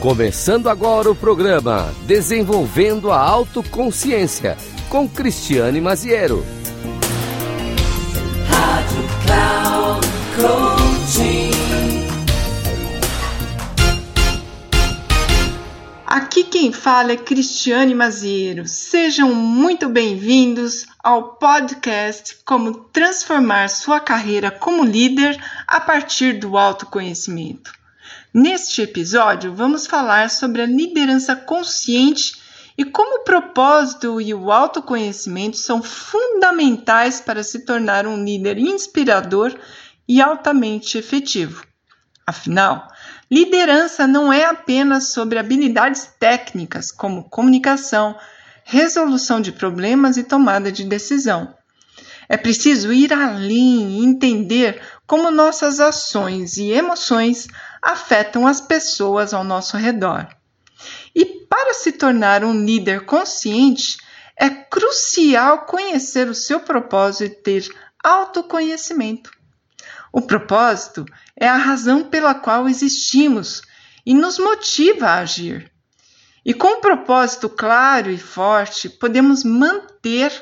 Começando agora o programa Desenvolvendo a Autoconsciência com Cristiane Maziero. Rádio Cloud Coaching. Aqui quem fala é Cristiane Maziero. Sejam muito bem-vindos ao podcast Como Transformar Sua Carreira como Líder a partir do autoconhecimento. Neste episódio, vamos falar sobre a liderança consciente e como o propósito e o autoconhecimento são fundamentais para se tornar um líder inspirador e altamente efetivo. Afinal, liderança não é apenas sobre habilidades técnicas como comunicação, resolução de problemas e tomada de decisão. É preciso ir além e entender como nossas ações e emoções afetam as pessoas ao nosso redor. E para se tornar um líder consciente, é crucial conhecer o seu propósito e ter autoconhecimento. O propósito é a razão pela qual existimos e nos motiva a agir. E com um propósito claro e forte, podemos manter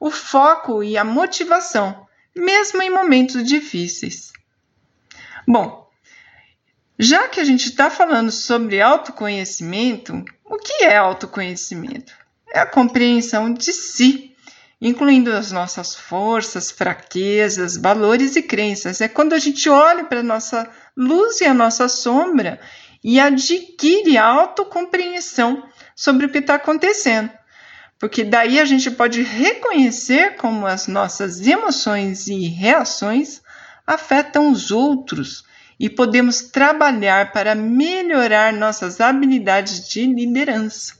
o foco e a motivação, mesmo em momentos difíceis. Bom, já que a gente está falando sobre autoconhecimento, o que é autoconhecimento? É a compreensão de si, incluindo as nossas forças, fraquezas, valores e crenças. É quando a gente olha para a nossa luz e a nossa sombra e adquire autocompreensão sobre o que está acontecendo. Porque daí a gente pode reconhecer como as nossas emoções e reações afetam os outros e podemos trabalhar para melhorar nossas habilidades de liderança.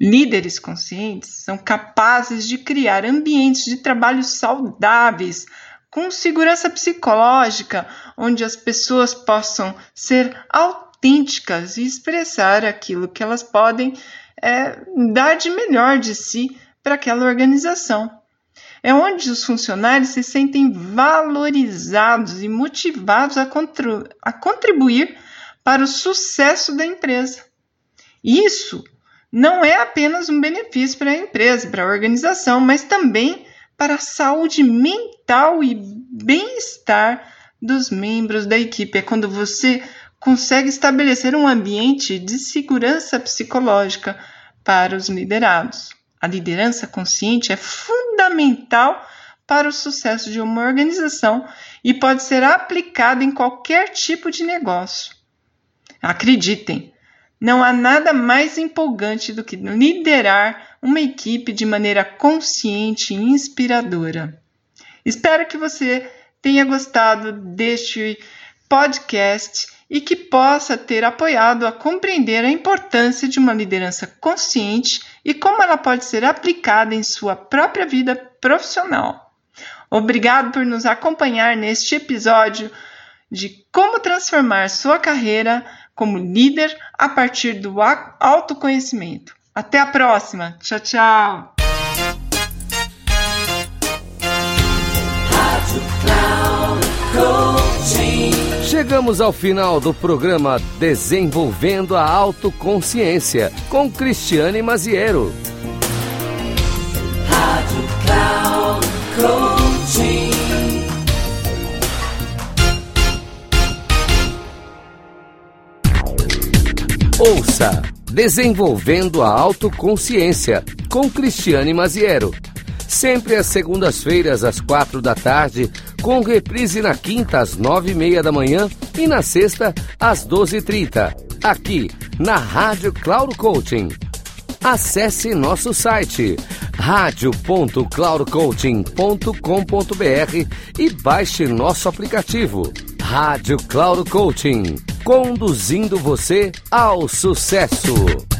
Líderes conscientes são capazes de criar ambientes de trabalho saudáveis, com segurança psicológica, onde as pessoas possam ser autênticas e expressar aquilo que elas podem é, dar de melhor de si para aquela organização. É onde os funcionários se sentem valorizados e motivados a, a contribuir para o sucesso da empresa. Isso não é apenas um benefício para a empresa, para a organização, mas também para a saúde mental e bem-estar dos membros da equipe. É quando você consegue estabelecer um ambiente de segurança psicológica para os liderados. A liderança consciente é fundamental para o sucesso de uma organização e pode ser aplicada em qualquer tipo de negócio. Acreditem, não há nada mais empolgante do que liderar uma equipe de maneira consciente e inspiradora. Espero que você tenha gostado deste podcast e que possa ter apoiado a compreender a importância de uma liderança consciente e como ela pode ser aplicada em sua própria vida profissional. Obrigado por nos acompanhar neste episódio de como transformar sua carreira como líder a partir do autoconhecimento. Até a próxima. Tchau, tchau. Chegamos ao final do programa Desenvolvendo a Autoconsciência com Cristiane Maziero. Rádio Cloud Coaching. Ouça Desenvolvendo a Autoconsciência com Cristiane Maziero. Sempre às segundas-feiras, às quatro da tarde com reprise na quinta às nove e meia da manhã e na sexta às doze e trinta, aqui na Rádio Cloud Coaching. Acesse nosso site radio.cloudcoaching.com.br e baixe nosso aplicativo Rádio Cloud Coaching, conduzindo você ao sucesso.